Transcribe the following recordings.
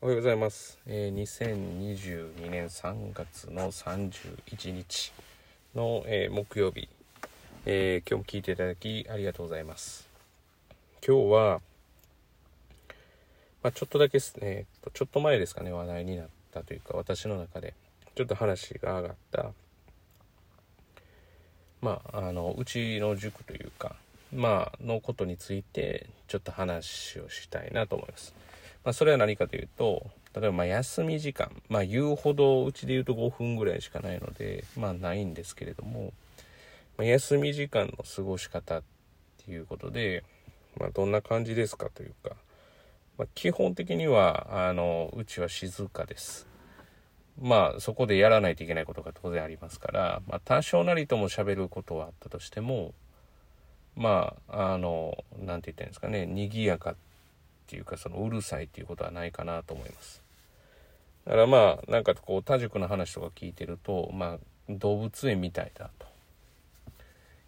おはようございます。えー、2022年3月の31日の、えー木曜日、えー今日も聞いていただきありがとうございます。今日は、まあ、ちょっとだけですね、えっとちょっと前ですかね、話題になったというか、私の中でちょっと話が上がった、まあ、あの、うちの塾というか、まあ、のことについて、ちょっと話をしたいなと思います。まあ、それは何かというと、例えば、ま、休み時間、まあ、言うほど、うちで言うと5分ぐらいしかないので、まあ、ないんですけれども、ま、休み時間の過ごし方っていうことで、まあ、どんな感じですかというか、ま、基本的には、あの、うちは静かです。まあ、そこでやらないといけないことが当然ありますから、まあ、多少なりとも喋ることはあったとしても、まあ、あの、なんて言ったらいいんですかね、賑やかっっていうか、そのうるさいっていうことはないかなと思います。だからまあ、なんかこう、多塾の話とか聞いてると、まあ、動物園みたいだと。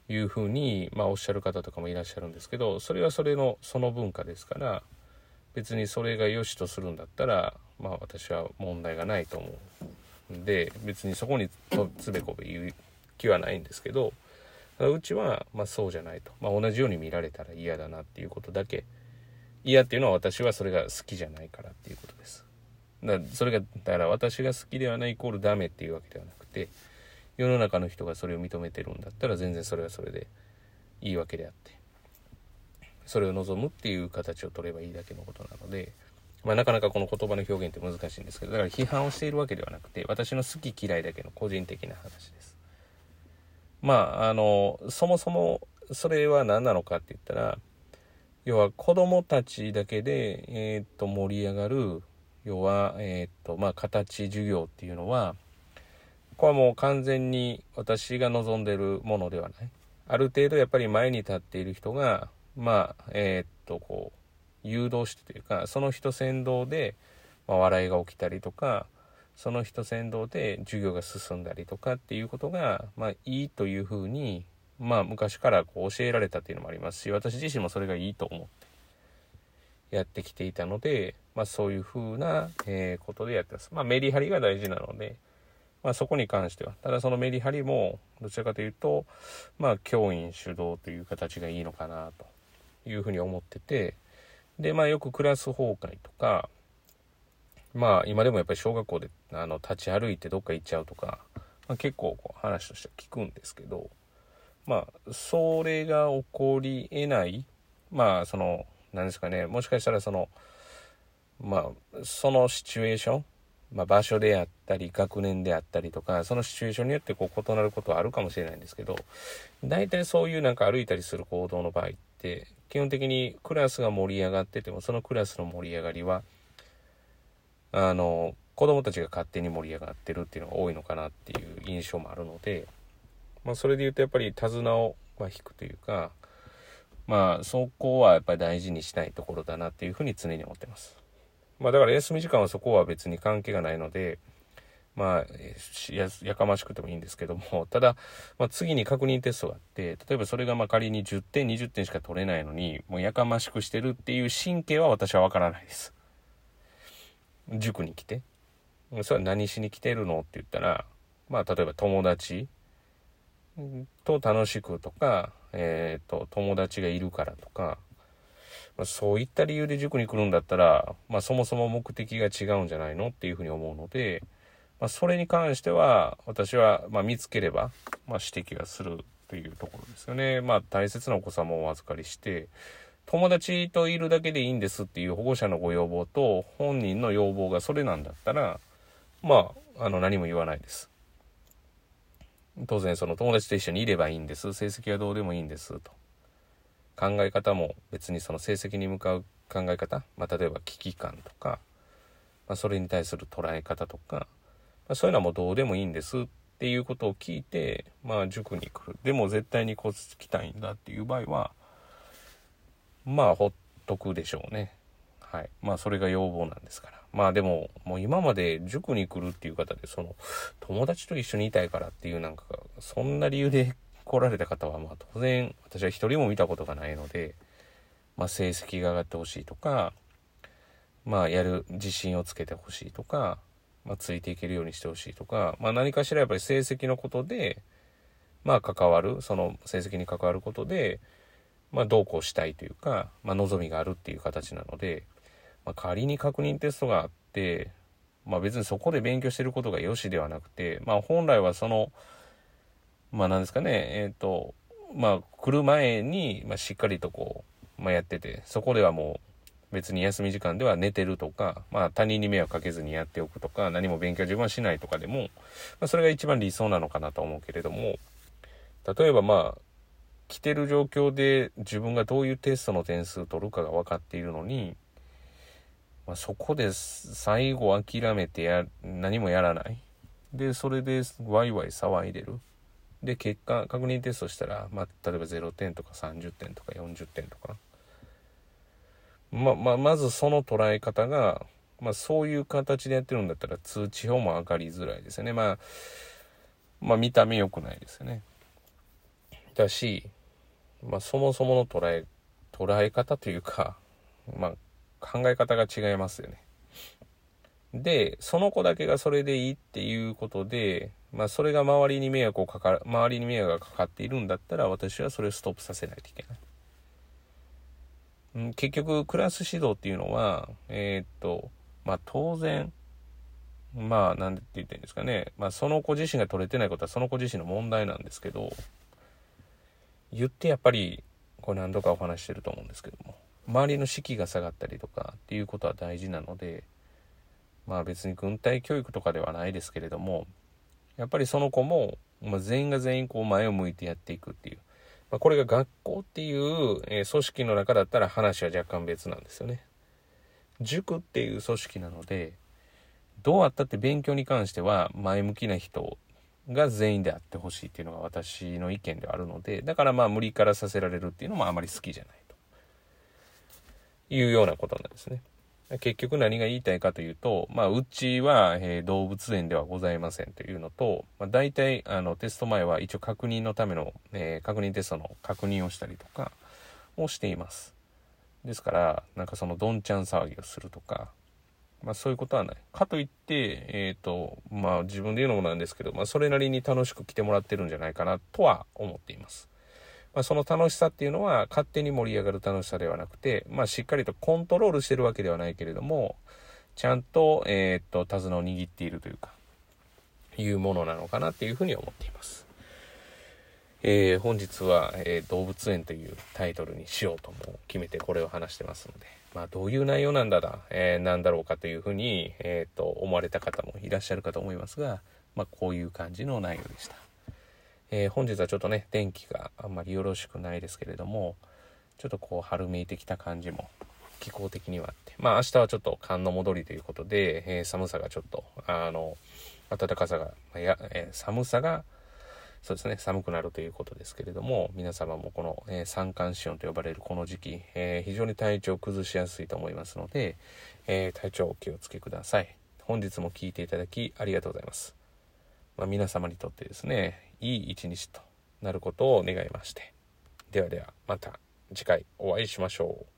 いうふうに、まあ、おっしゃる方とかもいらっしゃるんですけど、それはそれの、その文化ですから、別にそれが良しとするんだったら、まあ、私は問題がないと思うんで、別にそこにとつべこべ言う気はないんですけど、うちは、まあ、そうじゃないと。まあ、同じように見られたら嫌だなっていうことだけ。嫌っていうのは私はそれが好きじゃないからっていうことです。だからそれが、だから私が好きではないイコールダメっていうわけではなくて、世の中の人がそれを認めてるんだったら全然それはそれでいいわけであって、それを望むっていう形を取ればいいだけのことなので、まあ、なかなかこの言葉の表現って難しいんですけど、だから批判をしているわけではなくて、私の好き嫌いだけの個人的な話です。まあ、あの、そもそもそれは何なのかって言ったら、要は子供たちだけで、えーっと、盛り上がる、要は、えっと、まあ、形授業っていうのは、これはもう完全に私が望んでるものではない。ある程度やっぱり前に立っている人が、まあ、えーっと、こう、誘導してというか、その人先導で、まあ、笑いが起きたりとか、その人先導で授業が進んだりとかっていうことが、まあ、いいというふうに、まあ、昔からこう教えられたっていうのもありますし、私自身もそれがいいと思ってやってきていたので、まあ、そういうふうな、えーことでやってます。まあ、メリハリが大事なので、まあ、そこに関しては、ただそのメリハリも、どちらかというと、まあ、教員主導という形がいいのかなというふうに思ってて、で、まあ、よくクラス崩壊とか、まあ、今でもやっぱり小学校であの立ち歩いてどっか行っちゃうとか、まあ、結構こう話としては聞くんですけど、まあ、それが起こり得ない、まあ、その、何ですかね、もしかしたらその、まあ、そのシチュエーション、まあ、場所であったり、学年であったりとか、そのシチュエーションによってこう異なることはあるかもしれないんですけど、大体そういうなんか歩いたりする行動の場合って、基本的にクラスが盛り上がってても、そのクラスの盛り上がりは、あの、子供たちが勝手に盛り上がってるっていうのが多いのかなっていう印象もあるので、まあ、それで言うとやっぱり手綱をま引くというか、まあ、そこはやっぱり大事にしたいところだなっていうふうに常に思ってます。まあ、だから休み時間はそこは別に関係がないので、まあ、ややかましくてもいいんですけども、ただ、まあ、次に確認テストがあって、例えばそれがまあ仮に10点、20点しか取れないのに、もうやかましくしてるっていう神経は私はわからないです。塾に来て。それは何しに来てるのって言ったら、まあ、例えば友達と楽しくとか、えっ、と、友達がいるからとか、まあ、そういった理由で塾に来るんだったら、まあ、そもそも目的が違うんじゃないのっていうふうに思うので、まあ、それに関しては、私は、ま、見つければ、ま、指摘がするというところですよね。まあ、大切なお子様をお預かりして、友達といるだけでいいんですっていう保護者のご要望と、本人の要望がそれなんだったら、まあ、あの、何も言わないです。当然、その友達と一緒にいればいいんです。成績はどうでもいいんです。と。考え方も別にその成績に向かう考え方、まあ、例えば危機感とか、まあ、それに対する捉え方とか、まあ、そういうのはもうどうでもいいんですっていうことを聞いて、まあ、塾に来る。でも絶対にこつきたいんだっていう場合は、まあ、ほっとくでしょうね。はい。まあ、それが要望なんですから。まあ、でも、もう今まで塾に来るっていう方で、その、友達と一緒にいたいからっていうなんか、そんな理由で来られた方は、まあ、当然、私は一人も見たことがないので、まあ、成績が上がってほしいとか、まあやる自信をつけてほしいとか、まあ、ついていけるようにしてほしいとか、まあ、何かしらやっぱり成績のことでまあ関わるその成績に関わることでまあどうこうしたいというか、まあ、望みがあるっていう形なので、まあ、仮に確認テストがあってまあ別にそこで勉強してることがよしではなくて、まあ本来はその、まあなんですかね、えっ、ー、と、まあ来る前に、まあ、しっかりとこう、まあやってて、そこではもう別に休み時間では寝てるとか、まあ他人に迷惑かけずにやっておくとか、何も勉強自分はしないとかでも、まあそれが一番理想なのかなと思うけれども、例えばまあ、来てる状況で自分がどういうテストの点数取るかが分かっているのに、まあ、そこで最後諦めてや何もやらない。でそれでワイワイ騒いでる。で結果確認テストしたら、まあ、例えば0点とか30点とか40点とか。まままずその捉え方が、まあ、そういう形でやってるんだったら通知表も上がりづらいですよね。まあまあ見た目良くないですよね。だし、まあ、そもそもの捉え捉え方というかまあ考え方が違いますよね。で、その子だけがそれでいいっていうことで、まあそれが周りに迷惑をかかる、周りに迷惑がかかっているんだったら私はそれをストップさせないといけない。ん結局、クラス指導っていうのは、えー、っと、まあ当然、まあなんて言ってんですかね、まあその子自身が取れてないことはその子自身の問題なんですけど、言ってやっぱり、これ何度かお話してると思うんですけども、周りの士気が下がったりとかっていうことは大事なのでまあ別に軍隊教育とかではないですけれどもやっぱりその子も、まあ、全員が全員こう前を向いてやっていくっていう、まあ、これが学校っていう、え、組織の中だったら話は若干別なんですよね。塾っていう組織なのでどうあったって勉強に関しては前向きな人が全員であってほしいっていうのが私の意見ではあるのでだからまあ無理からさせられるっていうのもあまり好きじゃない。いうようなことなんですね。結局何が言いたいかというと、まあ、うちは、えー、動物園ではございませんというのと、まあ、大体、あの、テスト前は一応確認のための、えー、確認テストの確認をしたりとかをしています。ですから、なんかそのどんちゃん騒ぎをするとか、まあそういうことはない。かといって、えっ、ー、と、まあ自分で言うのもなんですけど、まあそれなりに楽しく来てもらってるんじゃないかなとは思っています。まあ、その楽しさっていうのは勝手に盛り上がる楽しさではなくて、まあ、しっかりとコントロールしてるわけではないけれども、ちゃんと、えー、っと、手綱を握っているというか、いうものなのかなっていうふうに思っています。えー、本日は、えー、動物園というタイトルにしようとも決めてこれを話してますので、まあ、どういう内容なんだだ、えー、なんだろうかというふうに、えっ、と、思われた方もいらっしゃるかと思いますが、まあ、こういう感じの内容でした。えー、本日はちょっとね、天気があんまりよろしくないですけれども、ちょっとこう春めいてきた感じも気候的にはあって、まあ明日はちょっと寒の戻りということで、えー、寒さがちょっと、あの、暖かさが、やえー、寒さが、そうですね、寒くなるということですけれども、皆様もこの、えー、三寒四温と呼ばれるこの時期、えー、非常に体調を崩しやすいと思いますので、え、体調お気をつけください。本日も聴いていただきありがとうございます。まあ、皆様にとってですね、いい一日となることを願いまして。ではでは、また次回お会いしましょう。